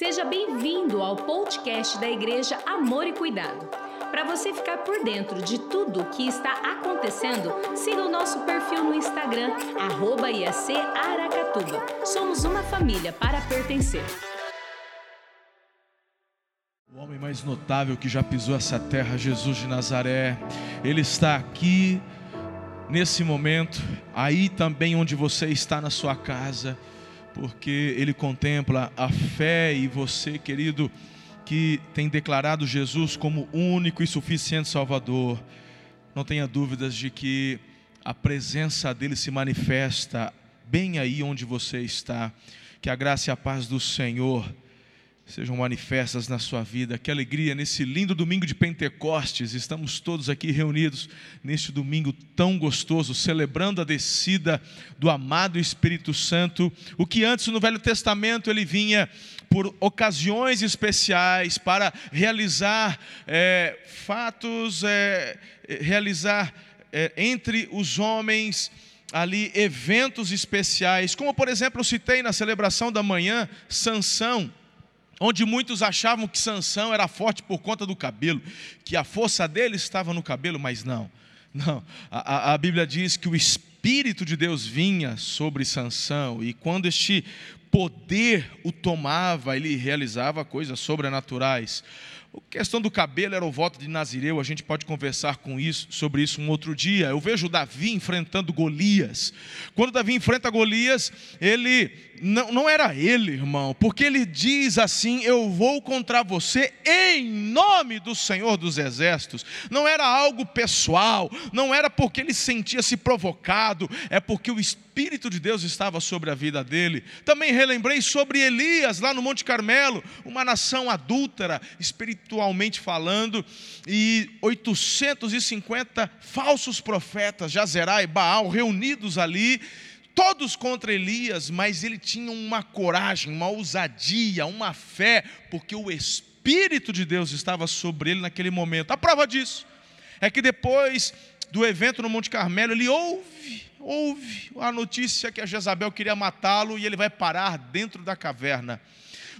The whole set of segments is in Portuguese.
Seja bem-vindo ao podcast da Igreja Amor e Cuidado. Para você ficar por dentro de tudo o que está acontecendo, siga o nosso perfil no Instagram, arroba IAC Aracatuba. Somos uma família para pertencer. O homem mais notável que já pisou essa terra, Jesus de Nazaré, ele está aqui nesse momento, aí também onde você está na sua casa porque ele contempla a fé e você, querido, que tem declarado Jesus como único e suficiente Salvador, não tenha dúvidas de que a presença dele se manifesta bem aí onde você está. Que a graça e a paz do Senhor sejam manifestas na sua vida. Que alegria nesse lindo domingo de Pentecostes. Estamos todos aqui reunidos neste domingo tão gostoso, celebrando a descida do amado Espírito Santo. O que antes no Velho Testamento ele vinha por ocasiões especiais para realizar é, fatos, é, realizar é, entre os homens ali eventos especiais, como por exemplo citei na celebração da manhã, Sansão onde muitos achavam que Sansão era forte por conta do cabelo, que a força dele estava no cabelo, mas não. Não, a, a Bíblia diz que o Espírito de Deus vinha sobre Sansão, e quando este poder o tomava, ele realizava coisas sobrenaturais. A questão do cabelo era o voto de Nazireu, a gente pode conversar com isso, sobre isso um outro dia. Eu vejo Davi enfrentando Golias. Quando Davi enfrenta Golias, ele não, não era ele, irmão, porque ele diz assim: Eu vou contra você em nome do Senhor dos Exércitos. Não era algo pessoal, não era porque ele sentia-se provocado, é porque o Espírito de Deus estava sobre a vida dele. Também relembrei sobre Elias, lá no Monte Carmelo, uma nação adúltera, espiritual espiritualmente falando, e 850 falsos profetas, Jazerá e Baal, reunidos ali, todos contra Elias, mas ele tinha uma coragem, uma ousadia, uma fé, porque o Espírito de Deus estava sobre ele naquele momento. A prova disso é que depois do evento no Monte Carmelo, ele ouve, ouve a notícia que a Jezabel queria matá-lo e ele vai parar dentro da caverna.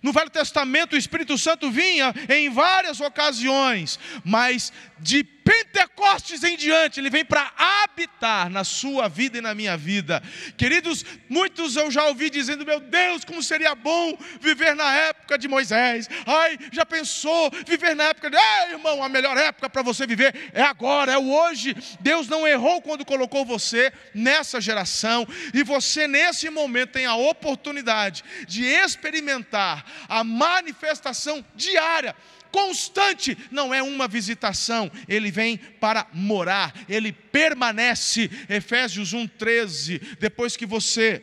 No Velho Testamento, o Espírito Santo vinha em várias ocasiões, mas de Pentecostes em diante, ele vem para habitar na sua vida e na minha vida. Queridos, muitos eu já ouvi dizendo: Meu Deus, como seria bom viver na época de Moisés. Ai, já pensou viver na época de. Ei, irmão, a melhor época para você viver é agora, é o hoje. Deus não errou quando colocou você nessa geração, e você nesse momento tem a oportunidade de experimentar a manifestação diária constante, não é uma visitação, ele vem para morar, ele permanece. Efésios 1:13, depois que você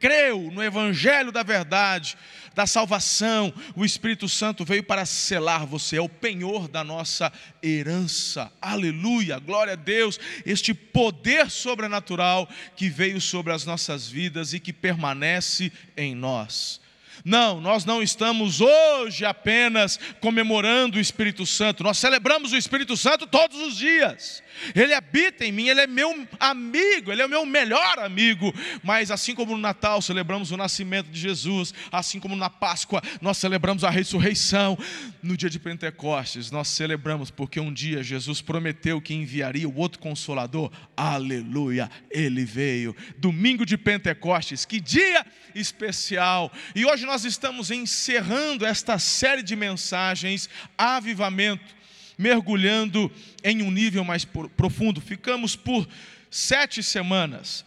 creu no evangelho da verdade, da salvação, o Espírito Santo veio para selar você, é o penhor da nossa herança. Aleluia, glória a Deus. Este poder sobrenatural que veio sobre as nossas vidas e que permanece em nós. Não, nós não estamos hoje apenas comemorando o Espírito Santo, nós celebramos o Espírito Santo todos os dias. Ele habita em mim, ele é meu amigo, ele é o meu melhor amigo. Mas assim como no Natal celebramos o nascimento de Jesus, assim como na Páscoa nós celebramos a ressurreição, no dia de Pentecostes nós celebramos porque um dia Jesus prometeu que enviaria o outro consolador. Aleluia, ele veio. Domingo de Pentecostes, que dia especial. E hoje nós estamos encerrando esta série de mensagens avivamento mergulhando em um nível mais profundo. Ficamos por sete semanas.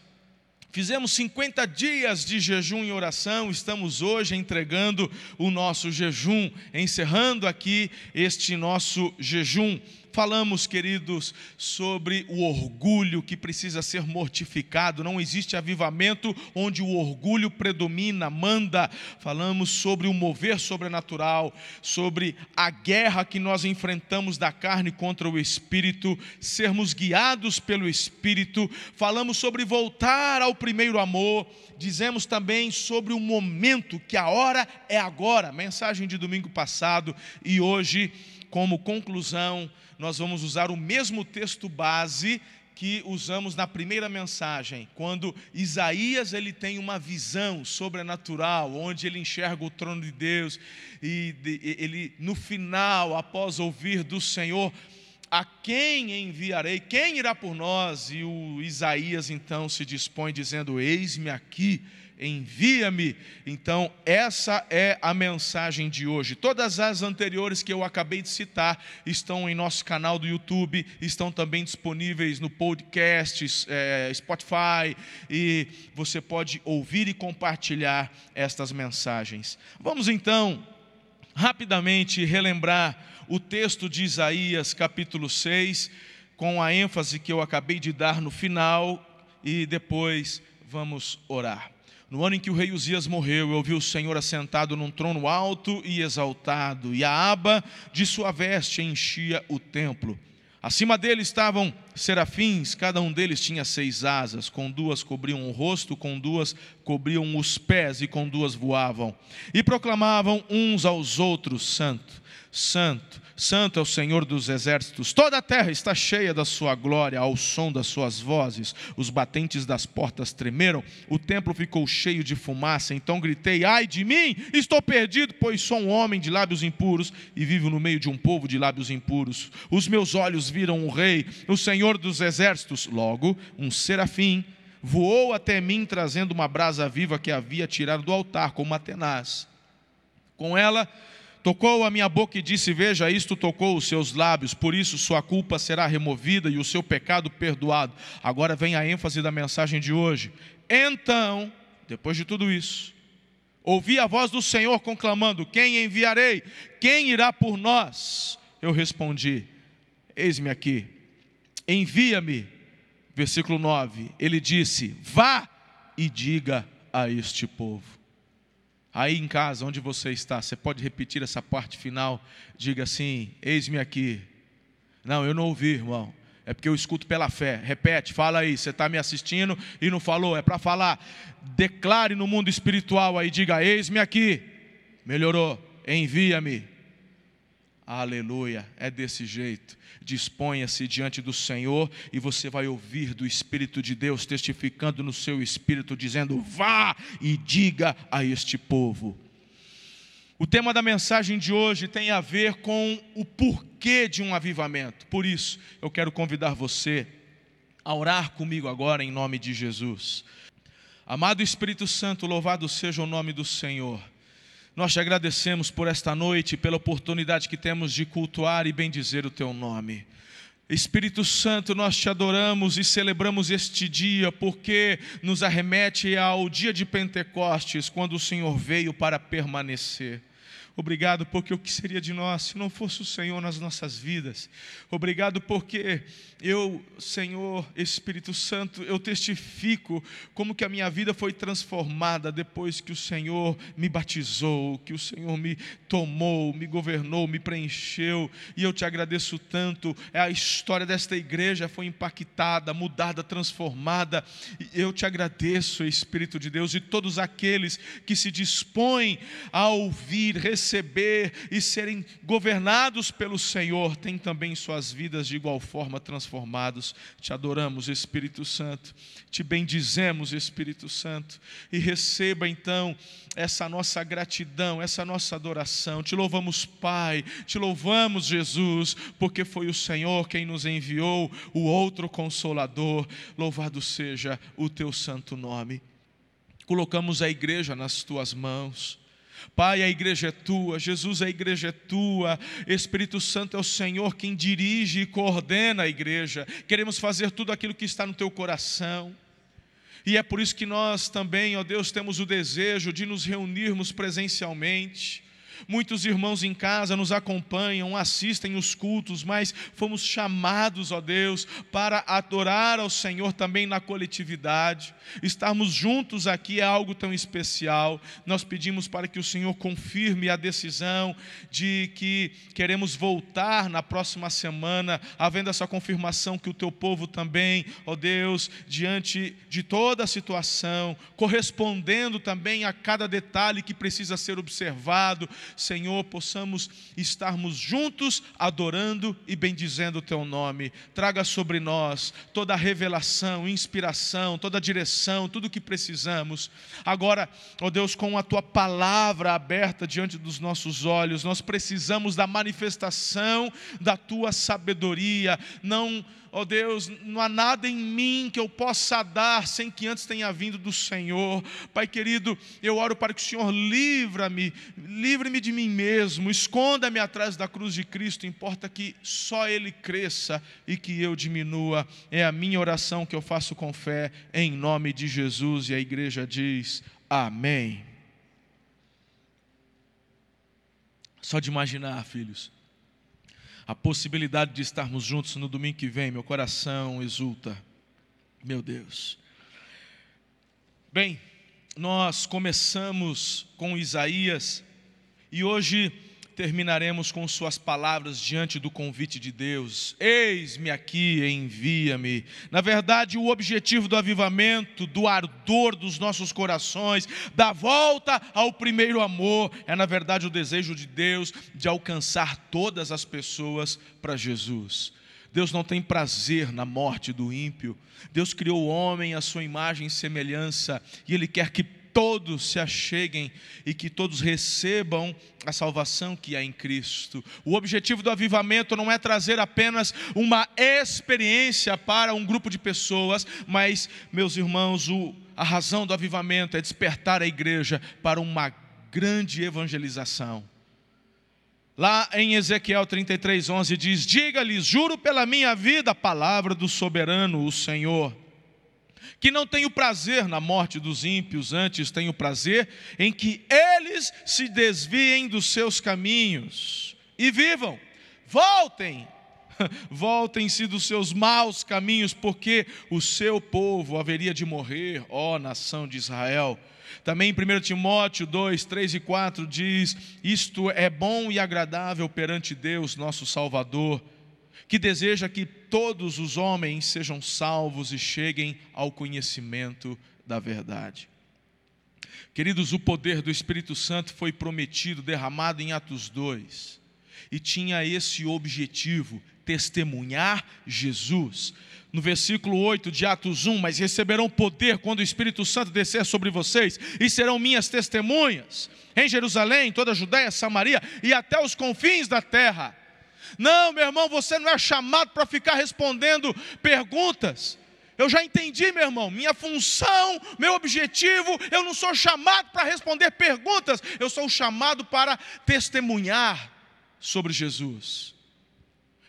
Fizemos 50 dias de jejum e oração, estamos hoje entregando o nosso jejum, encerrando aqui este nosso jejum. Falamos, queridos, sobre o orgulho que precisa ser mortificado. Não existe avivamento onde o orgulho predomina, manda. Falamos sobre o mover sobrenatural, sobre a guerra que nós enfrentamos da carne contra o espírito, sermos guiados pelo espírito. Falamos sobre voltar ao primeiro amor. Dizemos também sobre o momento, que a hora é agora. Mensagem de domingo passado e hoje, como conclusão, nós vamos usar o mesmo texto base que usamos na primeira mensagem, quando Isaías ele tem uma visão sobrenatural, onde ele enxerga o trono de Deus e ele no final, após ouvir do Senhor, a quem enviarei? Quem irá por nós? E o Isaías então se dispõe dizendo: Eis-me aqui envia-me. Então, essa é a mensagem de hoje. Todas as anteriores que eu acabei de citar estão em nosso canal do YouTube, estão também disponíveis no podcast, é, Spotify, e você pode ouvir e compartilhar estas mensagens. Vamos então, rapidamente, relembrar o texto de Isaías, capítulo 6, com a ênfase que eu acabei de dar no final, e depois vamos orar. No ano em que o rei Uzias morreu, eu ouvi o Senhor assentado num trono alto e exaltado, e a aba de sua veste enchia o templo. Acima dele estavam serafins, cada um deles tinha seis asas, com duas cobriam o rosto, com duas cobriam os pés e com duas voavam. E proclamavam uns aos outros: Santo, Santo, Santo é o Senhor dos exércitos. Toda a terra está cheia da sua glória, ao som das suas vozes. Os batentes das portas tremeram, o templo ficou cheio de fumaça. Então gritei: Ai de mim, estou perdido, pois sou um homem de lábios impuros e vivo no meio de um povo de lábios impuros. Os meus olhos viram o Rei, o Senhor dos exércitos. Logo, um serafim voou até mim, trazendo uma brasa viva que havia tirado do altar com uma tenaz. Com ela, Tocou a minha boca e disse: Veja, isto tocou os seus lábios, por isso sua culpa será removida e o seu pecado perdoado. Agora vem a ênfase da mensagem de hoje. Então, depois de tudo isso, ouvi a voz do Senhor conclamando: Quem enviarei? Quem irá por nós? Eu respondi: Eis-me aqui, envia-me. Versículo 9: Ele disse: Vá e diga a este povo. Aí em casa, onde você está, você pode repetir essa parte final? Diga assim: Eis-me aqui. Não, eu não ouvi, irmão. É porque eu escuto pela fé. Repete, fala aí. Você está me assistindo e não falou. É para falar. Declare no mundo espiritual aí. Diga: Eis-me aqui. Melhorou. Envia-me. Aleluia. É desse jeito disponha-se diante do Senhor e você vai ouvir do Espírito de Deus testificando no seu espírito, dizendo: vá e diga a este povo. O tema da mensagem de hoje tem a ver com o porquê de um avivamento. Por isso, eu quero convidar você a orar comigo agora em nome de Jesus. Amado Espírito Santo, louvado seja o nome do Senhor. Nós te agradecemos por esta noite, pela oportunidade que temos de cultuar e bendizer o teu nome. Espírito Santo, nós te adoramos e celebramos este dia porque nos arremete ao dia de Pentecostes, quando o Senhor veio para permanecer. Obrigado porque o que seria de nós se não fosse o Senhor nas nossas vidas. Obrigado porque eu, Senhor Espírito Santo, eu testifico como que a minha vida foi transformada depois que o Senhor me batizou, que o Senhor me tomou, me governou, me preencheu, e eu te agradeço tanto. É a história desta igreja foi impactada, mudada, transformada. Eu te agradeço, Espírito de Deus, e todos aqueles que se dispõem a ouvir, receber e serem governados pelo Senhor, têm também suas vidas de igual forma transformados. Te adoramos, Espírito Santo. Te bendizemos, Espírito Santo. E receba então essa nossa gratidão, essa nossa adoração. Te louvamos, Pai. Te louvamos, Jesus, porque foi o Senhor quem nos enviou, o outro consolador. Louvado seja o teu santo nome. Colocamos a igreja nas tuas mãos. Pai, a igreja é tua, Jesus, a igreja é tua, Espírito Santo é o Senhor quem dirige e coordena a igreja. Queremos fazer tudo aquilo que está no teu coração. E é por isso que nós também, ó Deus, temos o desejo de nos reunirmos presencialmente Muitos irmãos em casa nos acompanham, assistem os cultos, mas fomos chamados, ó Deus, para adorar ao Senhor também na coletividade. Estarmos juntos aqui é algo tão especial. Nós pedimos para que o Senhor confirme a decisão de que queremos voltar na próxima semana, havendo essa confirmação que o teu povo também, ó Deus, diante de toda a situação, correspondendo também a cada detalhe que precisa ser observado, Senhor, possamos estarmos juntos adorando e bendizendo o teu nome. Traga sobre nós toda a revelação, inspiração, toda a direção, tudo o que precisamos. Agora, ó Deus, com a tua palavra aberta diante dos nossos olhos, nós precisamos da manifestação da tua sabedoria. Não oh Deus, não há nada em mim que eu possa dar sem que antes tenha vindo do Senhor. Pai querido, eu oro para que o Senhor livra-me, livre-me de mim mesmo, esconda-me atrás da cruz de Cristo, importa que só Ele cresça e que eu diminua. É a minha oração que eu faço com fé, em nome de Jesus, e a igreja diz: Amém. Só de imaginar, filhos, a possibilidade de estarmos juntos no domingo que vem, meu coração exulta. Meu Deus. Bem, nós começamos com Isaías e hoje terminaremos com suas palavras diante do convite de Deus: Eis-me aqui, envia-me. Na verdade, o objetivo do avivamento, do ardor dos nossos corações, da volta ao primeiro amor, é na verdade o desejo de Deus de alcançar todas as pessoas para Jesus. Deus não tem prazer na morte do ímpio. Deus criou o homem à sua imagem e semelhança, e Ele quer que todos se acheguem e que todos recebam a salvação que há em Cristo. O objetivo do avivamento não é trazer apenas uma experiência para um grupo de pessoas, mas, meus irmãos, o, a razão do avivamento é despertar a igreja para uma grande evangelização. Lá em Ezequiel 33, 11 diz: Diga-lhes, juro pela minha vida, a palavra do soberano, o Senhor que não tenho prazer na morte dos ímpios, antes tenho prazer em que eles se desviem dos seus caminhos e vivam. Voltem, voltem-se dos seus maus caminhos, porque o seu povo haveria de morrer, ó nação de Israel. Também em 1 Timóteo 2, 3 e 4 diz: Isto é bom e agradável perante Deus, nosso Salvador que deseja que todos os homens sejam salvos e cheguem ao conhecimento da verdade. Queridos, o poder do Espírito Santo foi prometido, derramado em Atos 2, e tinha esse objetivo: testemunhar Jesus. No versículo 8 de Atos 1, mas receberão poder quando o Espírito Santo descer sobre vocês, e serão minhas testemunhas em Jerusalém, toda a Judéia, Samaria e até os confins da terra. Não, meu irmão, você não é chamado para ficar respondendo perguntas. Eu já entendi, meu irmão, minha função, meu objetivo, eu não sou chamado para responder perguntas, eu sou chamado para testemunhar sobre Jesus.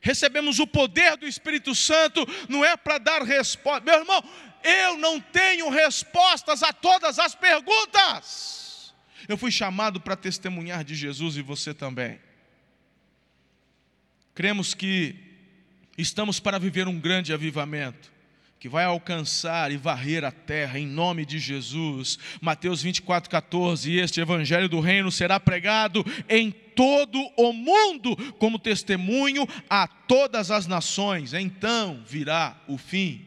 Recebemos o poder do Espírito Santo, não é para dar resposta. Meu irmão, eu não tenho respostas a todas as perguntas. Eu fui chamado para testemunhar de Jesus e você também. Cremos que estamos para viver um grande avivamento que vai alcançar e varrer a terra em nome de Jesus. Mateus 24, 14. E este evangelho do reino será pregado em todo o mundo como testemunho a todas as nações. Então virá o fim.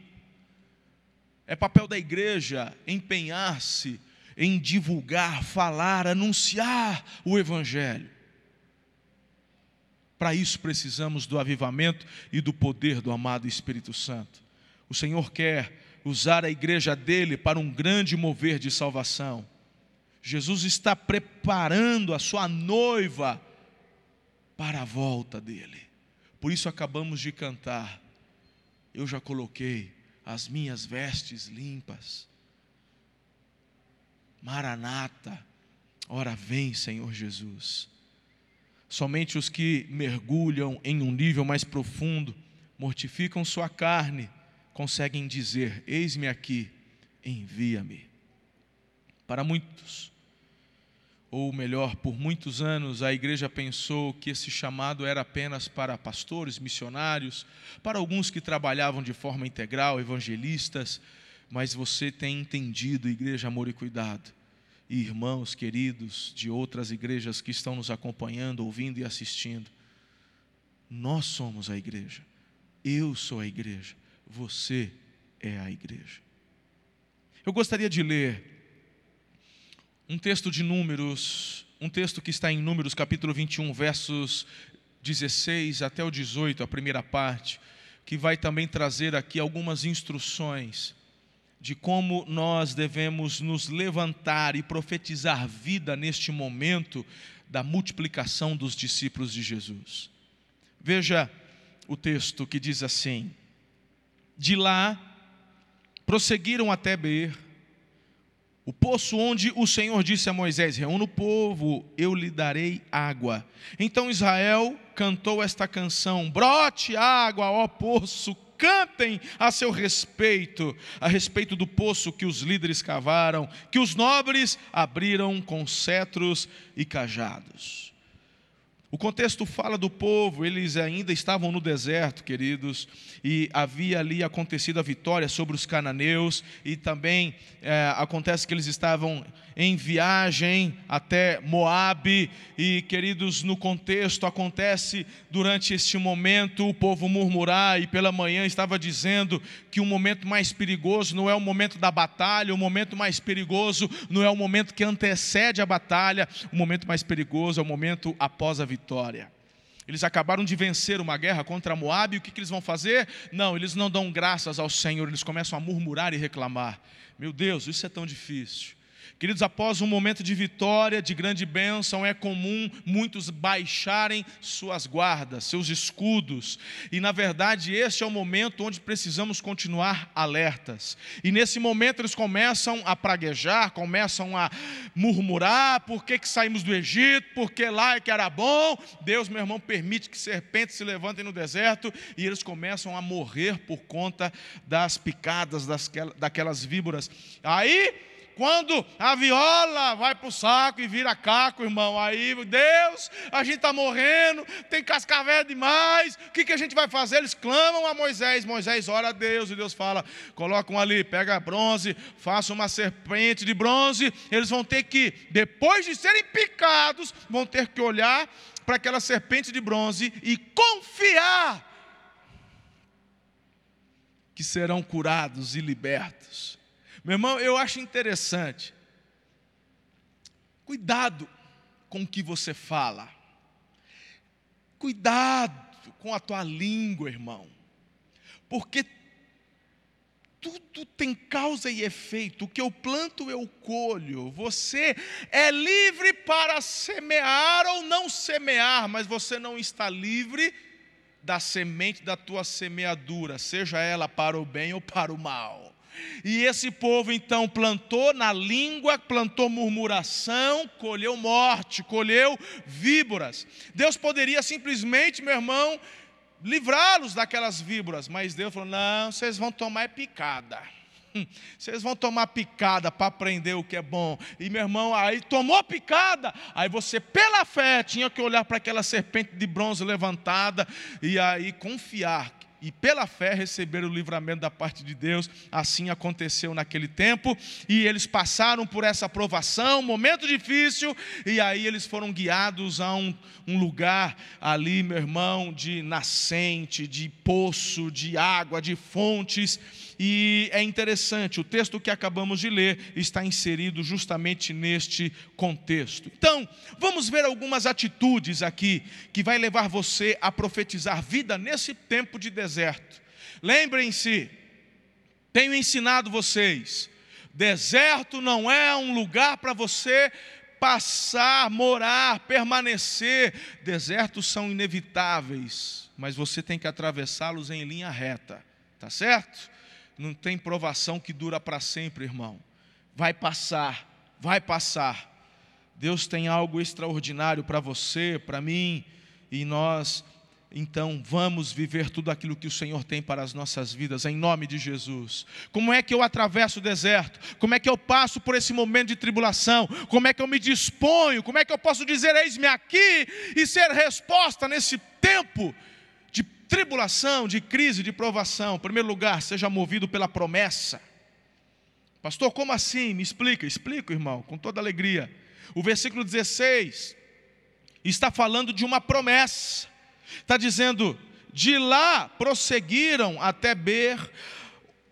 É papel da igreja empenhar-se em divulgar, falar, anunciar o evangelho. Para isso precisamos do avivamento e do poder do amado Espírito Santo. O Senhor quer usar a igreja dele para um grande mover de salvação. Jesus está preparando a sua noiva para a volta dele. Por isso acabamos de cantar. Eu já coloquei as minhas vestes limpas. Maranata, ora vem, Senhor Jesus. Somente os que mergulham em um nível mais profundo, mortificam sua carne, conseguem dizer: Eis-me aqui, envia-me. Para muitos, ou melhor, por muitos anos, a igreja pensou que esse chamado era apenas para pastores, missionários, para alguns que trabalhavam de forma integral, evangelistas, mas você tem entendido, igreja, amor e cuidado, e irmãos queridos de outras igrejas que estão nos acompanhando, ouvindo e assistindo. Nós somos a igreja. Eu sou a igreja. Você é a igreja. Eu gostaria de ler um texto de Números um texto que está em Números capítulo 21, versos 16 até o 18, a primeira parte, que vai também trazer aqui algumas instruções de como nós devemos nos levantar e profetizar vida neste momento da multiplicação dos discípulos de Jesus. Veja o texto que diz assim: De lá prosseguiram até Ber, o poço onde o Senhor disse a Moisés: Reúna o povo, eu lhe darei água. Então Israel cantou esta canção: Brote água, ó poço, cantem a seu respeito, a respeito do poço que os líderes cavaram, que os nobres abriram com cetros e cajados. O contexto fala do povo, eles ainda estavam no deserto, queridos, e havia ali acontecido a vitória sobre os cananeus, e também é, acontece que eles estavam em viagem até Moabe, e queridos, no contexto acontece durante este momento o povo murmurar, e pela manhã estava dizendo que o momento mais perigoso não é o momento da batalha, o momento mais perigoso não é o momento que antecede a batalha, o momento mais perigoso é o momento após a vitória vitória. Eles acabaram de vencer uma guerra contra Moab, e o que, que eles vão fazer? Não, eles não dão graças ao Senhor, eles começam a murmurar e reclamar. Meu Deus, isso é tão difícil. Queridos, após um momento de vitória, de grande bênção, é comum muitos baixarem suas guardas, seus escudos. E na verdade, este é o momento onde precisamos continuar alertas. E nesse momento eles começam a praguejar, começam a murmurar: por que, que saímos do Egito? Porque lá é que era bom. Deus, meu irmão, permite que serpentes se levantem no deserto e eles começam a morrer por conta das picadas daquelas víboras. Aí quando a viola vai para o saco e vira caco, irmão, aí, Deus, a gente está morrendo, tem cascavel demais, o que, que a gente vai fazer? Eles clamam a Moisés, Moisés ora a Deus, e Deus fala: colocam ali, pega bronze, faça uma serpente de bronze, eles vão ter que, depois de serem picados, vão ter que olhar para aquela serpente de bronze e confiar que serão curados e libertos. Meu irmão, eu acho interessante. Cuidado com o que você fala. Cuidado com a tua língua, irmão. Porque tudo tem causa e efeito. O que eu planto, eu colho. Você é livre para semear ou não semear, mas você não está livre da semente da tua semeadura, seja ela para o bem ou para o mal. E esse povo então plantou na língua, plantou murmuração, colheu morte, colheu víboras. Deus poderia simplesmente, meu irmão, livrá-los daquelas víboras, mas Deus falou: não, vocês vão tomar é picada. Vocês vão tomar picada para aprender o que é bom. E meu irmão, aí tomou picada. Aí você, pela fé, tinha que olhar para aquela serpente de bronze levantada e aí confiar e pela fé receber o livramento da parte de Deus. Assim aconteceu naquele tempo, e eles passaram por essa provação, momento difícil, e aí eles foram guiados a um, um lugar ali, meu irmão, de nascente, de poço, de água, de fontes. E é interessante, o texto que acabamos de ler está inserido justamente neste contexto. Então, vamos ver algumas atitudes aqui que vai levar você a profetizar vida nesse tempo de deserto. Lembrem-se, tenho ensinado vocês, deserto não é um lugar para você passar, morar, permanecer. Desertos são inevitáveis, mas você tem que atravessá-los em linha reta, tá certo? Não tem provação que dura para sempre, irmão. Vai passar, vai passar. Deus tem algo extraordinário para você, para mim, e nós, então, vamos viver tudo aquilo que o Senhor tem para as nossas vidas, em nome de Jesus. Como é que eu atravesso o deserto? Como é que eu passo por esse momento de tribulação? Como é que eu me disponho? Como é que eu posso dizer, eis-me aqui, e ser resposta nesse tempo tribulação, de crise, de provação, em primeiro lugar, seja movido pela promessa. Pastor, como assim? Me explica. Explico, irmão, com toda alegria. O versículo 16 está falando de uma promessa. Está dizendo: de lá prosseguiram até Ber,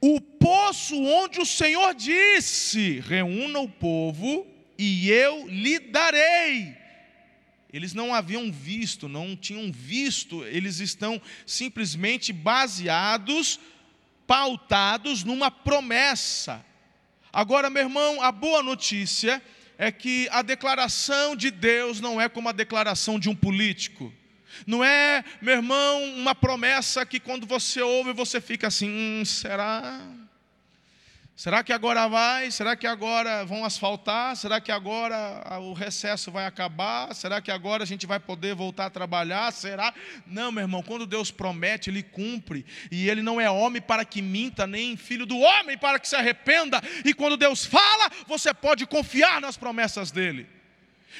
o poço onde o Senhor disse: reúna o povo, e eu lhe darei. Eles não haviam visto, não tinham visto, eles estão simplesmente baseados, pautados numa promessa. Agora, meu irmão, a boa notícia é que a declaração de Deus não é como a declaração de um político. Não é, meu irmão, uma promessa que quando você ouve você fica assim: hum, será? Será que agora vai? Será que agora vão asfaltar? Será que agora o recesso vai acabar? Será que agora a gente vai poder voltar a trabalhar? Será? Não, meu irmão, quando Deus promete, Ele cumpre. E Ele não é homem para que minta, nem filho do homem para que se arrependa. E quando Deus fala, você pode confiar nas promessas dEle.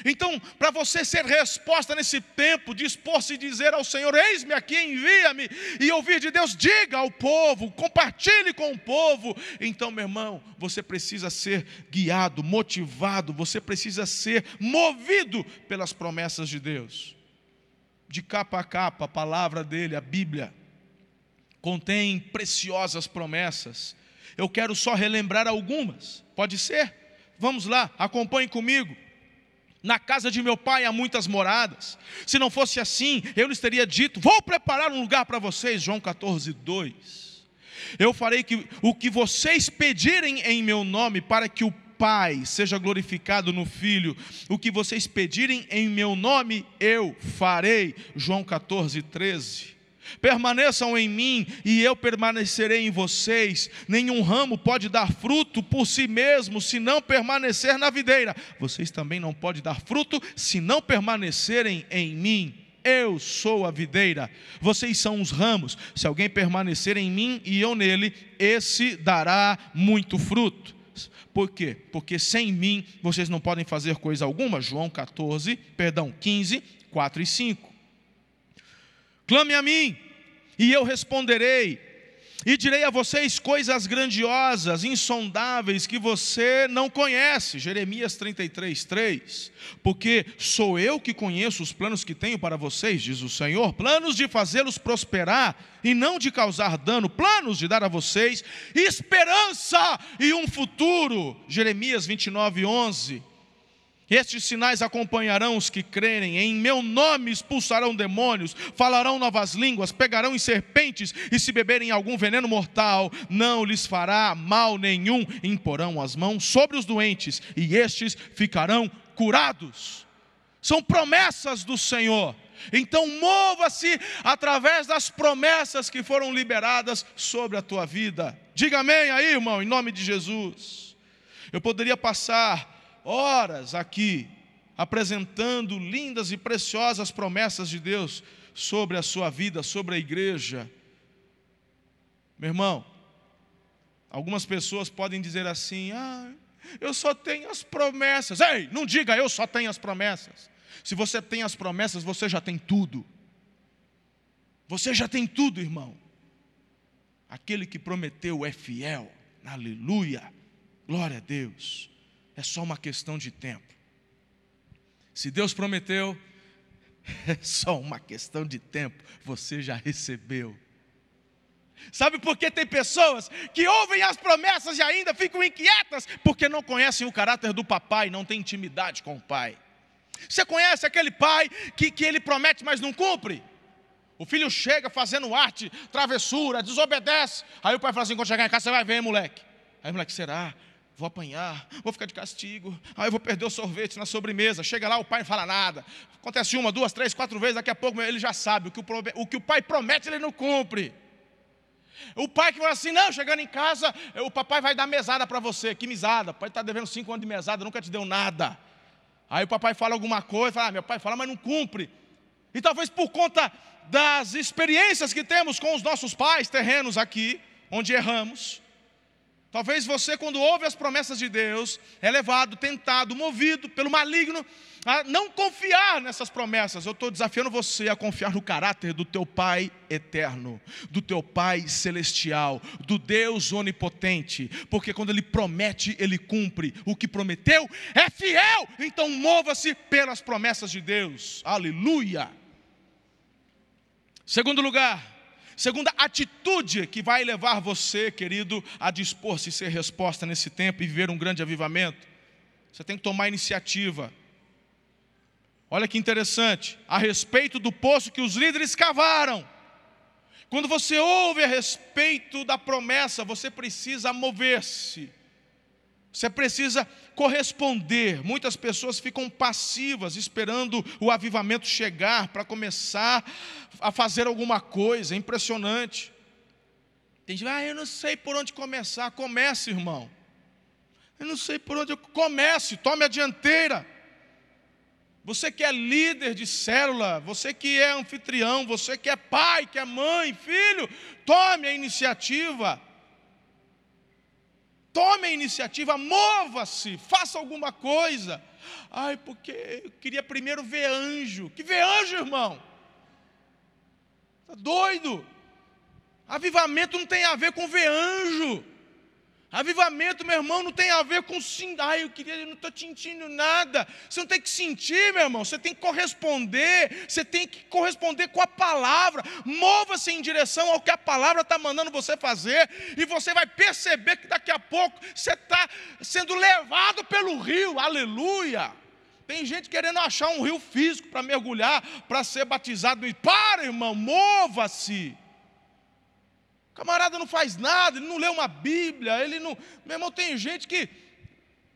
Então, para você ser resposta nesse tempo, dispor-se e dizer ao Senhor: Eis-me aqui, envia-me, e ouvir de Deus, diga ao povo, compartilhe com o povo. Então, meu irmão, você precisa ser guiado, motivado, você precisa ser movido pelas promessas de Deus. De capa a capa, a palavra dele, a Bíblia, contém preciosas promessas. Eu quero só relembrar algumas, pode ser? Vamos lá, acompanhe comigo. Na casa de meu pai há muitas moradas. Se não fosse assim, eu lhes teria dito: Vou preparar um lugar para vocês. João 14, 2. Eu farei que, o que vocês pedirem em meu nome, para que o Pai seja glorificado no Filho. O que vocês pedirem em meu nome, eu farei. João 14, 13. Permaneçam em mim e eu permanecerei em vocês. Nenhum ramo pode dar fruto por si mesmo se não permanecer na videira. Vocês também não podem dar fruto se não permanecerem em mim. Eu sou a videira, vocês são os ramos. Se alguém permanecer em mim e eu nele, esse dará muito fruto. Por quê? Porque sem mim vocês não podem fazer coisa alguma. João 14, perdão, 15, 4 e 5. Clame a mim, e eu responderei, e direi a vocês coisas grandiosas, insondáveis, que você não conhece. Jeremias 33, 3. Porque sou eu que conheço os planos que tenho para vocês, diz o Senhor: planos de fazê-los prosperar e não de causar dano, planos de dar a vocês esperança e um futuro. Jeremias 29, 11. Estes sinais acompanharão os que crerem, em meu nome expulsarão demônios, falarão novas línguas, pegarão em serpentes, e se beberem algum veneno mortal, não lhes fará mal nenhum, imporão as mãos sobre os doentes, e estes ficarão curados. São promessas do Senhor. Então mova-se através das promessas que foram liberadas sobre a tua vida. Diga amém aí, irmão, em nome de Jesus. Eu poderia passar horas aqui apresentando lindas e preciosas promessas de Deus sobre a sua vida, sobre a igreja. Meu irmão, algumas pessoas podem dizer assim: ah, eu só tenho as promessas. Ei, não diga eu só tenho as promessas. Se você tem as promessas, você já tem tudo. Você já tem tudo, irmão. Aquele que prometeu é fiel. Aleluia. Glória a Deus é só uma questão de tempo. Se Deus prometeu, é só uma questão de tempo, você já recebeu. Sabe por que tem pessoas que ouvem as promessas e ainda ficam inquietas porque não conhecem o caráter do papai, não têm intimidade com o pai? Você conhece aquele pai que, que ele promete, mas não cumpre? O filho chega fazendo arte, travessura, desobedece. Aí o pai fala assim: quando chegar em casa, você vai ver, moleque. Aí o moleque, será? Vou apanhar, vou ficar de castigo, aí eu vou perder o sorvete na sobremesa. Chega lá, o pai não fala nada. Acontece uma, duas, três, quatro vezes, daqui a pouco ele já sabe. O que o, o, que o pai promete, ele não cumpre. O pai que fala assim, não, chegando em casa, o papai vai dar mesada para você. Que mesada? O pai está devendo cinco anos de mesada, nunca te deu nada. Aí o papai fala alguma coisa, fala, ah, meu pai fala, mas não cumpre. E talvez por conta das experiências que temos com os nossos pais terrenos aqui, onde erramos, Talvez você, quando ouve as promessas de Deus, é levado, tentado, movido pelo maligno a não confiar nessas promessas. Eu estou desafiando você a confiar no caráter do teu Pai eterno, do teu Pai celestial, do Deus onipotente, porque quando Ele promete, Ele cumpre. O que prometeu é fiel, então mova-se pelas promessas de Deus. Aleluia. Segundo lugar, Segunda atitude que vai levar você, querido, a dispor-se ser resposta nesse tempo e viver um grande avivamento. Você tem que tomar iniciativa. Olha que interessante, a respeito do poço que os líderes cavaram. Quando você ouve a respeito da promessa, você precisa mover-se. Você precisa corresponder. Muitas pessoas ficam passivas, esperando o avivamento chegar para começar a fazer alguma coisa. É impressionante. Tem gente, ah, eu não sei por onde começar. Comece, irmão. Eu não sei por onde eu comece, tome a dianteira. Você que é líder de célula, você que é anfitrião, você que é pai, que é mãe, filho, tome a iniciativa. Tome a iniciativa, mova-se, faça alguma coisa. Ai, porque eu queria primeiro ver anjo. Que ver anjo, irmão? Está doido? Avivamento não tem a ver com ver anjo. Avivamento, meu irmão, não tem a ver com sim. Ai, eu queria, eu não estou sentindo nada. Você não tem que sentir, meu irmão. Você tem que corresponder. Você tem que corresponder com a palavra. Mova-se em direção ao que a palavra está mandando você fazer. E você vai perceber que daqui a pouco você está sendo levado pelo rio. Aleluia. Tem gente querendo achar um rio físico para mergulhar, para ser batizado. Para, irmão, mova-se camarada não faz nada, ele não lê uma Bíblia, ele não. Meu irmão, tem gente que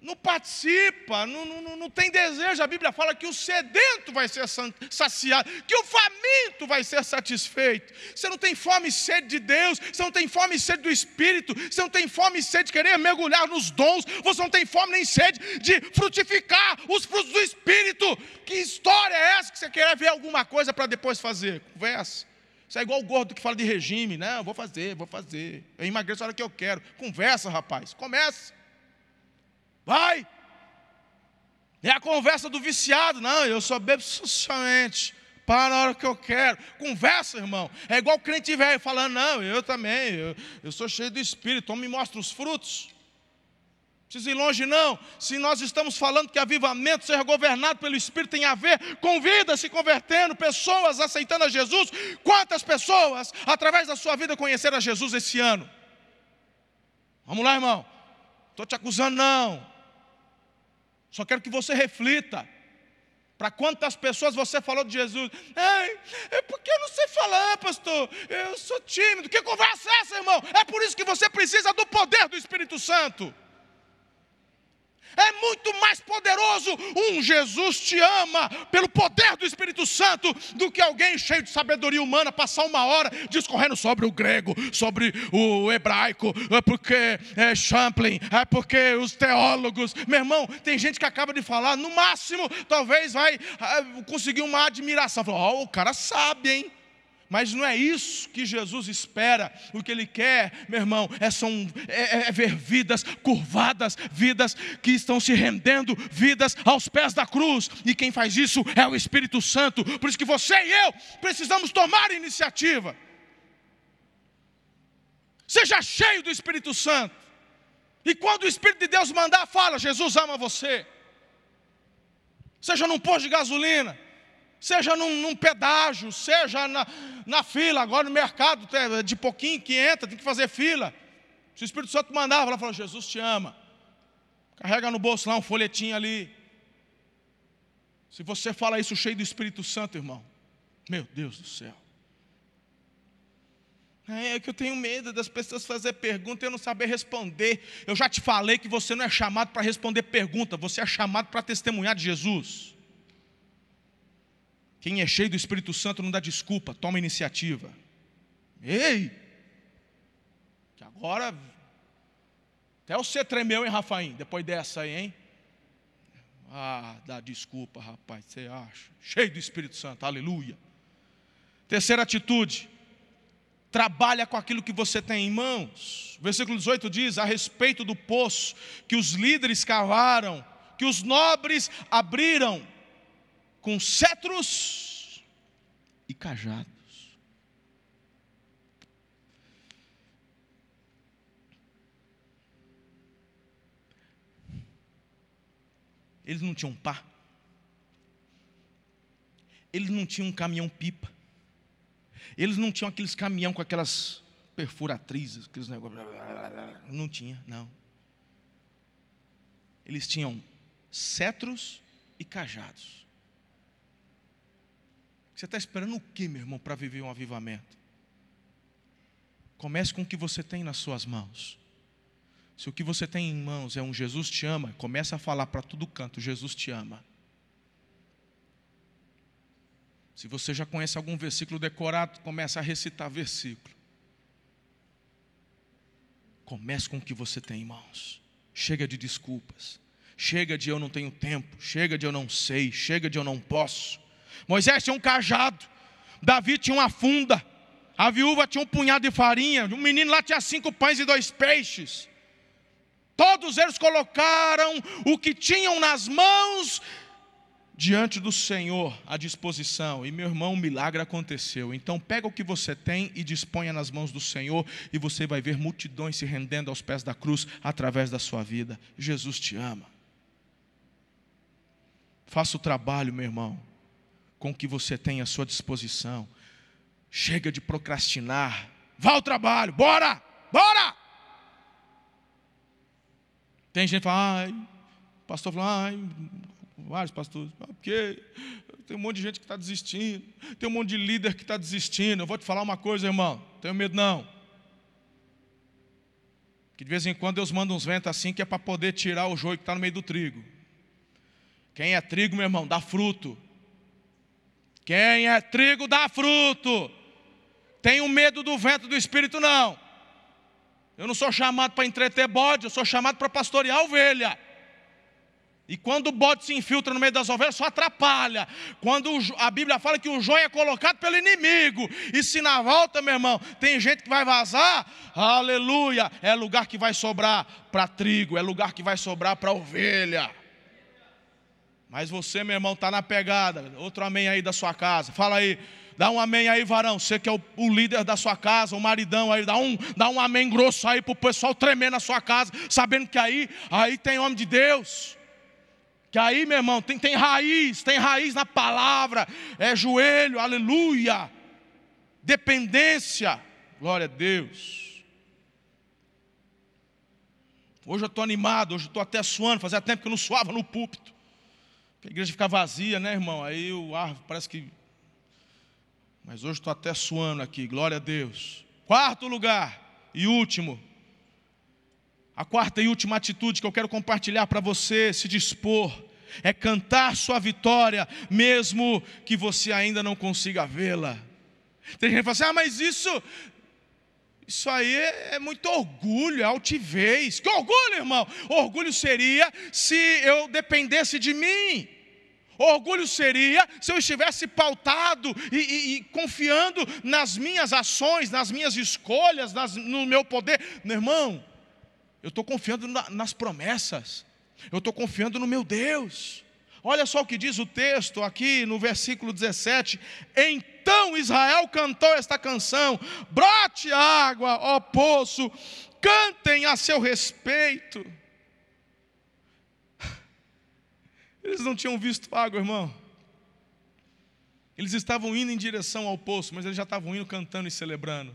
não participa, não, não, não tem desejo. A Bíblia fala que o sedento vai ser saciado, que o faminto vai ser satisfeito. Você não tem fome e sede de Deus, você não tem fome e sede do Espírito, você não tem fome e sede de querer mergulhar nos dons, você não tem fome nem sede de frutificar os frutos do Espírito. Que história é essa que você quer ver alguma coisa para depois fazer? Conversa. Isso é igual o gordo que fala de regime. Não, vou fazer, vou fazer. Eu emagreço a hora que eu quero. Conversa, rapaz. Comece. Vai. É a conversa do viciado. Não, eu só bebo socialmente. Para na hora que eu quero. Conversa, irmão. É igual o crente velho falando, não, eu também, eu, eu sou cheio do Espírito, então me mostra os frutos precisa ir longe, não. Se nós estamos falando que avivamento, ser governado pelo Espírito, tem a ver com vidas se convertendo, pessoas aceitando a Jesus. Quantas pessoas, através da sua vida, conheceram a Jesus esse ano? Vamos lá, irmão. Estou te acusando, não. Só quero que você reflita. Para quantas pessoas você falou de Jesus? Ei, é porque eu não sei falar, pastor. Eu sou tímido. Que conversa é essa, irmão? É por isso que você precisa do poder do Espírito Santo. É muito mais poderoso um Jesus te ama pelo poder do Espírito Santo do que alguém cheio de sabedoria humana passar uma hora discorrendo sobre o grego, sobre o hebraico, é porque é Champlin, é porque os teólogos. Meu irmão, tem gente que acaba de falar, no máximo, talvez vai é, conseguir uma admiração. Fala, oh, o cara sabe, hein? Mas não é isso que Jesus espera. O que Ele quer, meu irmão, é, são, é, é, ver vidas curvadas, vidas que estão se rendendo, vidas aos pés da cruz. E quem faz isso é o Espírito Santo. Por isso que você e eu precisamos tomar iniciativa. Seja cheio do Espírito Santo. E quando o Espírito de Deus mandar, fala: Jesus ama você. Seja num posto de gasolina seja num, num pedágio, seja na, na, fila, agora no mercado, de pouquinho que entra, tem que fazer fila. Se o Espírito Santo mandava, ela falou: Jesus te ama. Carrega no bolso lá um folhetinho ali. Se você fala isso cheio do Espírito Santo, irmão, meu Deus do céu. É que eu tenho medo das pessoas fazer pergunta e eu não saber responder. Eu já te falei que você não é chamado para responder pergunta, você é chamado para testemunhar de Jesus. Quem é cheio do Espírito Santo não dá desculpa, toma iniciativa. Ei! Que agora. Até você tremeu, hein, Rafaim? Depois dessa aí, hein? Ah, dá desculpa, rapaz, você acha? Cheio do Espírito Santo, aleluia. Terceira atitude. Trabalha com aquilo que você tem em mãos. Versículo 18 diz: a respeito do poço que os líderes cavaram, que os nobres abriram com cetros e cajados. Eles não tinham pá. Eles não tinham um caminhão-pipa. Eles não tinham aqueles caminhão com aquelas perfuratrizes, aqueles negócios. Não tinha, não. Eles tinham cetros e cajados. Você está esperando o que, meu irmão, para viver um avivamento? Comece com o que você tem nas suas mãos. Se o que você tem em mãos é um Jesus te ama, comece a falar para todo canto: Jesus te ama. Se você já conhece algum versículo decorado, comece a recitar versículo. Comece com o que você tem em mãos. Chega de desculpas. Chega de eu não tenho tempo. Chega de eu não sei. Chega de eu não posso. Moisés tinha um cajado. Davi tinha uma funda. A viúva tinha um punhado de farinha. Um menino lá tinha cinco pães e dois peixes. Todos eles colocaram o que tinham nas mãos diante do Senhor à disposição. E meu irmão, um milagre aconteceu. Então pega o que você tem e disponha nas mãos do Senhor e você vai ver multidões se rendendo aos pés da cruz através da sua vida. Jesus te ama. Faça o trabalho, meu irmão, com o que você tem à sua disposição. Chega de procrastinar. Vá ao trabalho, bora! Bora! Tem gente que fala, ai, pastor fala, ai, vários pastores, ah, porque tem um monte de gente que está desistindo, tem um monte de líder que está desistindo. Eu vou te falar uma coisa, irmão, tenho medo não. Que de vez em quando Deus manda uns ventos assim que é para poder tirar o joio que está no meio do trigo. Quem é trigo, meu irmão, dá fruto. Quem é trigo dá fruto. Tenho medo do vento do Espírito, não. Eu não sou chamado para entreter bode, eu sou chamado para pastorear ovelha. E quando o bode se infiltra no meio das ovelhas, só atrapalha. Quando a Bíblia fala que o joio é colocado pelo inimigo, e se na volta, meu irmão, tem gente que vai vazar, aleluia, é lugar que vai sobrar para trigo, é lugar que vai sobrar para ovelha. Mas você, meu irmão, está na pegada. Outro amém aí da sua casa. Fala aí. Dá um amém aí, varão. Você que é o, o, líder da sua casa, o maridão aí, dá um, dá um amém grosso aí para o pessoal tremer na sua casa, sabendo que aí, aí tem homem de Deus. Que aí, meu irmão, tem, tem raiz, tem raiz na palavra, é joelho, aleluia. Dependência, glória a Deus. Hoje eu estou animado, hoje eu estou até suando, fazia tempo que eu não suava no púlpito. A igreja fica vazia, né, irmão? Aí o ar parece que mas hoje estou até suando aqui, glória a Deus. Quarto lugar e último. A quarta e última atitude que eu quero compartilhar para você se dispor é cantar sua vitória, mesmo que você ainda não consiga vê-la. Tem gente que fala assim: ah, mas isso, isso aí é muito orgulho, é altivez. Que orgulho, irmão? Orgulho seria se eu dependesse de mim. Orgulho seria se eu estivesse pautado e, e, e confiando nas minhas ações, nas minhas escolhas, nas, no meu poder. Meu irmão, eu estou confiando na, nas promessas, eu estou confiando no meu Deus. Olha só o que diz o texto aqui no versículo 17: Então Israel cantou esta canção: Brote água, ó poço, cantem a seu respeito. Eles não tinham visto água, irmão. Eles estavam indo em direção ao poço, mas eles já estavam indo cantando e celebrando.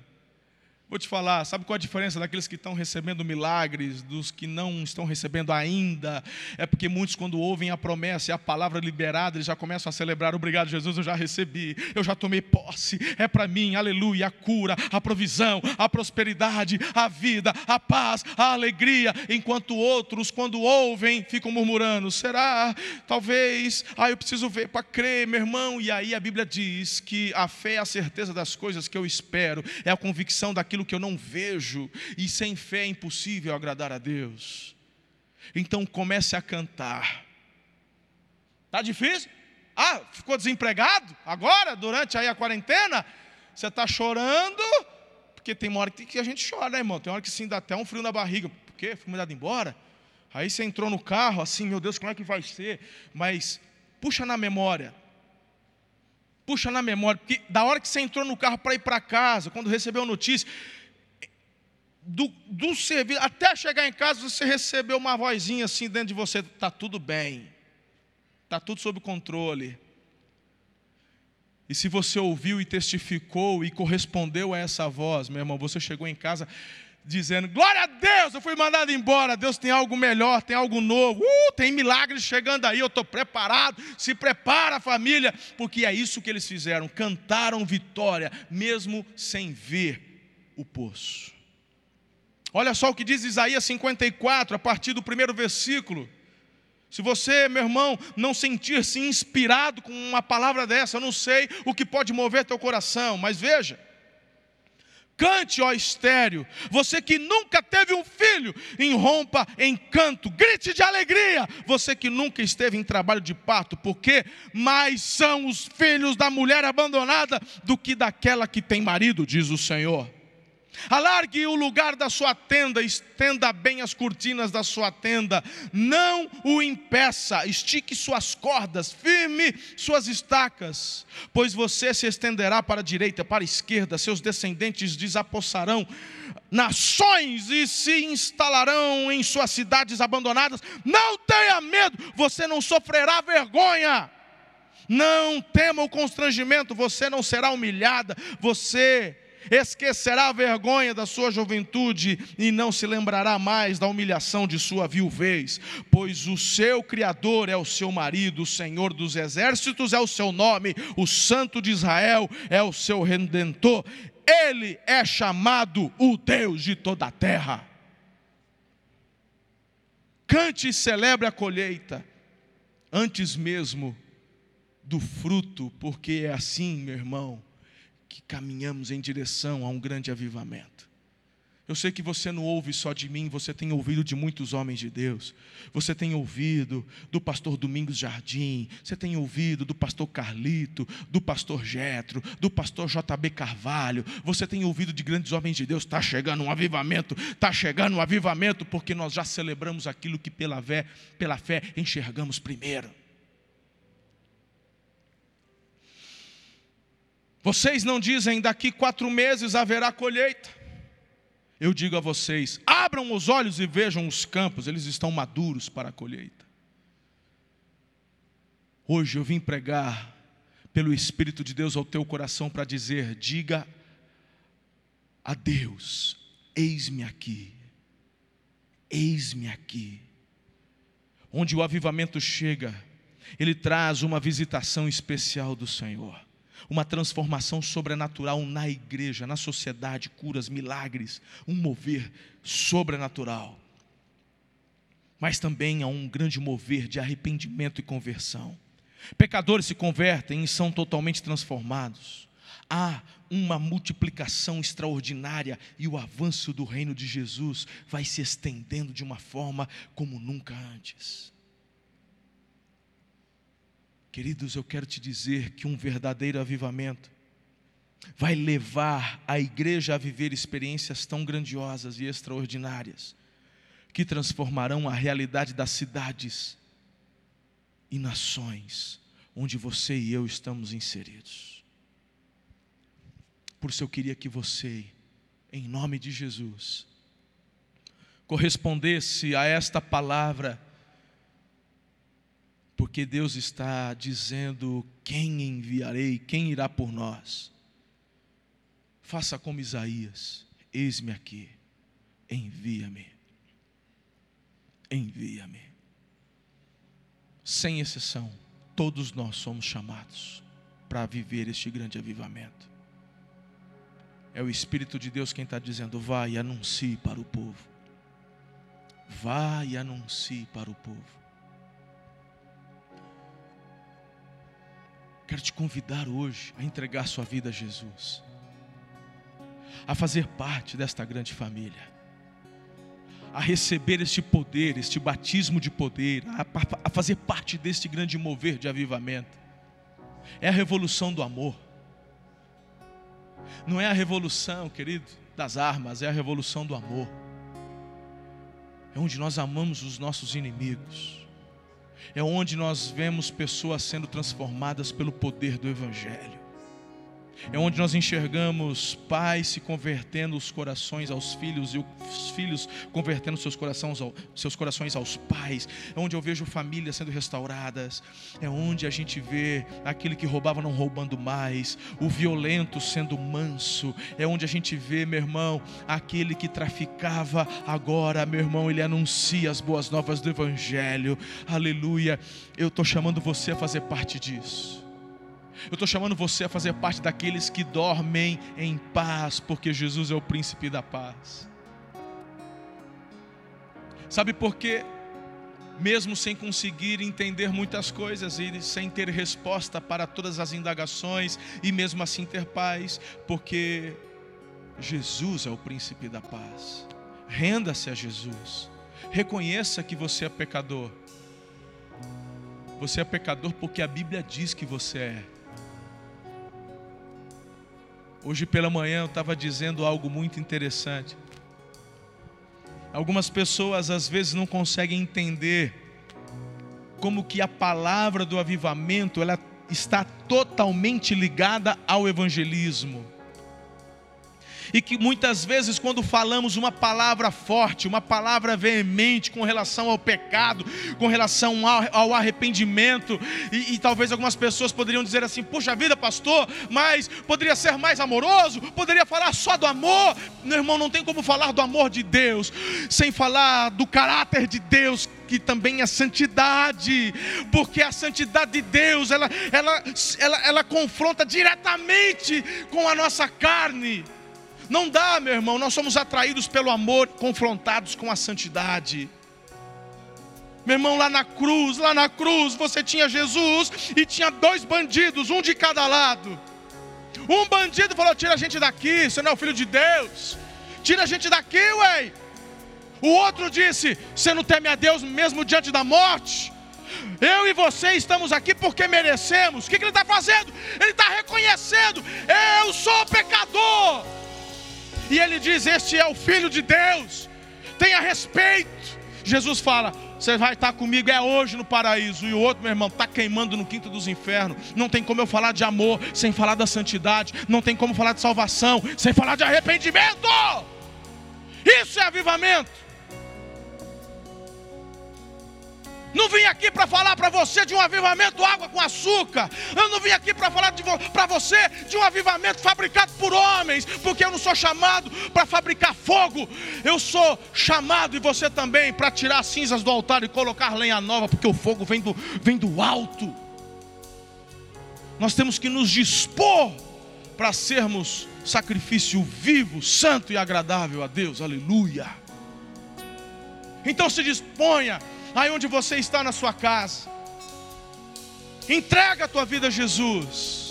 Vou te falar, sabe qual a diferença daqueles que estão recebendo milagres, dos que não estão recebendo ainda? É porque muitos, quando ouvem a promessa e a palavra liberada, eles já começam a celebrar: Obrigado, Jesus, eu já recebi, eu já tomei posse, é para mim, aleluia, a cura, a provisão, a prosperidade, a vida, a paz, a alegria. Enquanto outros, quando ouvem, ficam murmurando: Será? Talvez, ah, eu preciso ver para crer, meu irmão. E aí a Bíblia diz que a fé é a certeza das coisas que eu espero, é a convicção daquilo aquilo que eu não vejo, e sem fé é impossível agradar a Deus. Então comece a cantar. Tá difícil? Ah, ficou desempregado agora, durante aí a quarentena? Você está chorando, porque tem uma hora que a gente chora, né, irmão? Tem hora que sim dá até um frio na barriga. Por quê? Fui mandado embora. Aí você entrou no carro, assim, meu Deus, como é que vai ser? Mas puxa na memória, puxa na memória, porque da hora que você entrou no carro para ir para casa, quando recebeu a notícia, do, do serviço, até chegar em casa, você recebeu uma vozinha assim dentro de você: está tudo bem, está tudo sob controle. E se você ouviu e testificou e correspondeu a essa voz, meu irmão, você chegou em casa dizendo: Glória a Deus, eu fui mandado embora. Deus tem algo melhor, tem algo novo. Uh, tem milagres chegando aí, eu estou preparado. Se prepara, família, porque é isso que eles fizeram: cantaram vitória, mesmo sem ver o poço. Olha só o que diz Isaías 54, a partir do primeiro versículo. Se você, meu irmão, não sentir-se inspirado com uma palavra dessa, eu não sei o que pode mover teu coração, mas veja. Cante, ó estéreo, você que nunca teve um filho, irrompa em canto, grite de alegria, você que nunca esteve em trabalho de parto, porque mais são os filhos da mulher abandonada do que daquela que tem marido, diz o Senhor. Alargue o lugar da sua tenda, estenda bem as cortinas da sua tenda, não o impeça, estique suas cordas, firme suas estacas, pois você se estenderá para a direita, para a esquerda, seus descendentes desapossarão nações e se instalarão em suas cidades abandonadas. Não tenha medo, você não sofrerá vergonha. Não tema o constrangimento, você não será humilhada, você esquecerá a vergonha da sua juventude e não se lembrará mais da humilhação de sua viuvez, pois o seu Criador é o seu marido, o Senhor dos exércitos é o seu nome, o Santo de Israel é o seu redentor, ele é chamado o Deus de toda a terra. Cante e celebre a colheita, antes mesmo do fruto, porque é assim, meu irmão, que caminhamos em direção a um grande avivamento. Eu sei que você não ouve só de mim, você tem ouvido de muitos homens de Deus. Você tem ouvido do pastor Domingos Jardim, você tem ouvido do pastor Carlito, do pastor Jetro, do pastor JB Carvalho. Você tem ouvido de grandes homens de Deus. Está chegando um avivamento, está chegando um avivamento, porque nós já celebramos aquilo que pela fé, pela fé enxergamos primeiro. Vocês não dizem daqui quatro meses haverá colheita. Eu digo a vocês: abram os olhos e vejam os campos, eles estão maduros para a colheita. Hoje eu vim pregar pelo Espírito de Deus ao teu coração para dizer: diga a Deus: eis-me aqui, eis-me aqui. Onde o avivamento chega, ele traz uma visitação especial do Senhor uma transformação sobrenatural na igreja, na sociedade, curas, milagres, um mover sobrenatural. Mas também há um grande mover de arrependimento e conversão. Pecadores se convertem e são totalmente transformados. Há uma multiplicação extraordinária e o avanço do reino de Jesus vai se estendendo de uma forma como nunca antes. Queridos, eu quero te dizer que um verdadeiro avivamento vai levar a igreja a viver experiências tão grandiosas e extraordinárias que transformarão a realidade das cidades e nações onde você e eu estamos inseridos. Por isso eu queria que você, em nome de Jesus, correspondesse a esta palavra porque Deus está dizendo: quem enviarei, quem irá por nós? Faça como Isaías: eis-me aqui, envia-me, envia-me. Sem exceção, todos nós somos chamados para viver este grande avivamento. É o Espírito de Deus quem está dizendo: vai e anuncie para o povo. Vai e anuncie para o povo Quero te convidar hoje a entregar sua vida a Jesus, a fazer parte desta grande família, a receber este poder, este batismo de poder, a, a fazer parte deste grande mover de avivamento. É a revolução do amor, não é a revolução, querido, das armas, é a revolução do amor. É onde nós amamos os nossos inimigos é onde nós vemos pessoas sendo transformadas pelo poder do Evangelho. É onde nós enxergamos pais se convertendo os corações aos filhos e os filhos convertendo seus corações, seus corações aos pais. É onde eu vejo famílias sendo restauradas. É onde a gente vê aquele que roubava não roubando mais, o violento sendo manso. É onde a gente vê, meu irmão, aquele que traficava agora, meu irmão, ele anuncia as boas novas do Evangelho. Aleluia. Eu estou chamando você a fazer parte disso. Eu estou chamando você a fazer parte daqueles que dormem em paz, porque Jesus é o príncipe da paz. Sabe por quê? Mesmo sem conseguir entender muitas coisas e sem ter resposta para todas as indagações, e mesmo assim ter paz, porque Jesus é o príncipe da paz. Renda-se a Jesus. Reconheça que você é pecador. Você é pecador porque a Bíblia diz que você é. Hoje pela manhã eu estava dizendo algo muito interessante. Algumas pessoas às vezes não conseguem entender como que a palavra do avivamento ela está totalmente ligada ao evangelismo e que muitas vezes, quando falamos uma palavra forte, uma palavra veemente com relação ao pecado, com relação ao, arrependimento, e, e, talvez algumas pessoas poderiam dizer assim: Puxa vida, pastor, mas poderia ser mais amoroso, poderia falar só do amor. Meu irmão, não tem como falar do amor de Deus sem falar do caráter de Deus que também é santidade, porque a santidade de Deus, ela, ela, ela, ela confronta diretamente com a nossa carne. Não dá, meu irmão, nós somos atraídos pelo amor, confrontados com a santidade. Meu irmão, lá na cruz, lá na cruz, você tinha Jesus e tinha dois bandidos, um de cada lado. Um bandido falou: Tira a gente daqui, você não é o filho de Deus. Tira a gente daqui, ué. O outro disse: Você não teme a Deus mesmo diante da morte? Eu e você estamos aqui porque merecemos. O que, ele está fazendo? Ele está reconhecendo: Eu sou pecador e ele diz: Este é o Filho de Deus, tenha respeito. Jesus fala: Você vai estar comigo, é hoje no paraíso. E o outro, meu irmão, está queimando no quinto dos infernos. Não tem como eu falar de amor sem falar da santidade. Não tem como falar de salvação sem falar de arrependimento. Isso é avivamento. Não vim aqui para falar para você de um avivamento água com açúcar. Eu não vim aqui para falar para você de um avivamento fabricado por homens, porque eu não sou chamado para fabricar fogo. Eu sou chamado e você também para tirar as cinzas do altar e colocar lenha nova, porque o fogo vem do, vem do alto. Nós temos que nos dispor para sermos sacrifício vivo, santo e agradável a Deus. Aleluia. Então se disponha aí onde você está na sua casa. Entrega a tua vida a Jesus.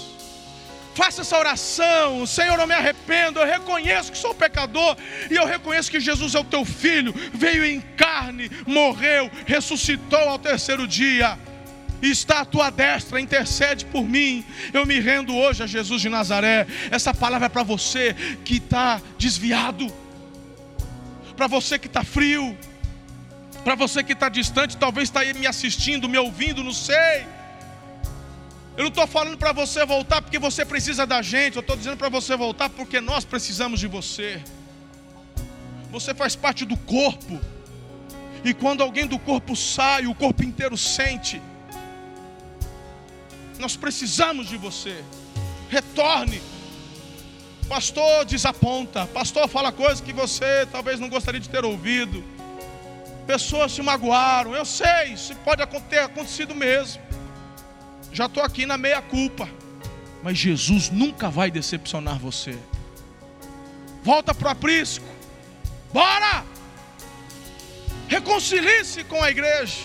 Faça essa oração, Senhor, eu me arrependo, eu reconheço que sou pecador e eu reconheço que Jesus é o teu filho, veio em carne, morreu, ressuscitou ao terceiro dia. Está à tua destra, intercede por mim. Eu me rendo hoje a Jesus de Nazaré. Essa palavra é para você que está desviado, para você que está frio, para você que está distante, talvez está aí me assistindo, me ouvindo, não sei. Eu não estou falando para você voltar porque você precisa da gente, eu estou dizendo para você voltar porque nós precisamos de você. Você faz parte do corpo, e quando alguém do corpo sai, o corpo inteiro sente. Nós precisamos de você. Retorne. Pastor desaponta, pastor fala coisas que você talvez não gostaria de ter ouvido. Pessoas se magoaram. Eu sei, isso pode ter acontecido mesmo. Já estou aqui na meia culpa. Mas Jesus nunca vai decepcionar você. Volta para o aprisco. Bora! Reconcilie-se com a igreja.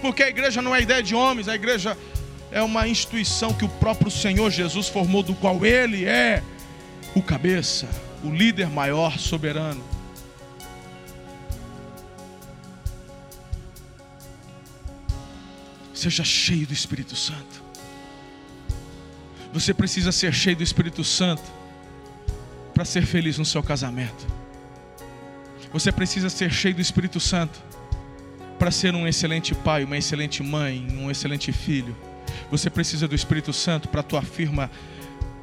Porque a igreja não é ideia de homens, a igreja é uma instituição que o próprio Senhor Jesus formou, do qual Ele é o cabeça, o líder maior, soberano. Seja cheio do Espírito Santo. Você precisa ser cheio do Espírito Santo para ser feliz no seu casamento. Você precisa ser cheio do Espírito Santo para ser um excelente pai, uma excelente mãe, um excelente filho. Você precisa do Espírito Santo para a tua firma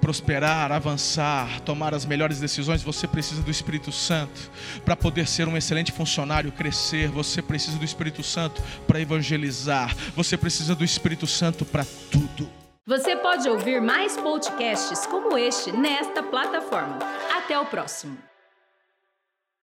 prosperar, avançar, tomar as melhores decisões, você precisa do Espírito Santo. Para poder ser um excelente funcionário, crescer, você precisa do Espírito Santo para evangelizar. Você precisa do Espírito Santo para tudo. Você pode ouvir mais podcasts como este nesta plataforma. Até o próximo.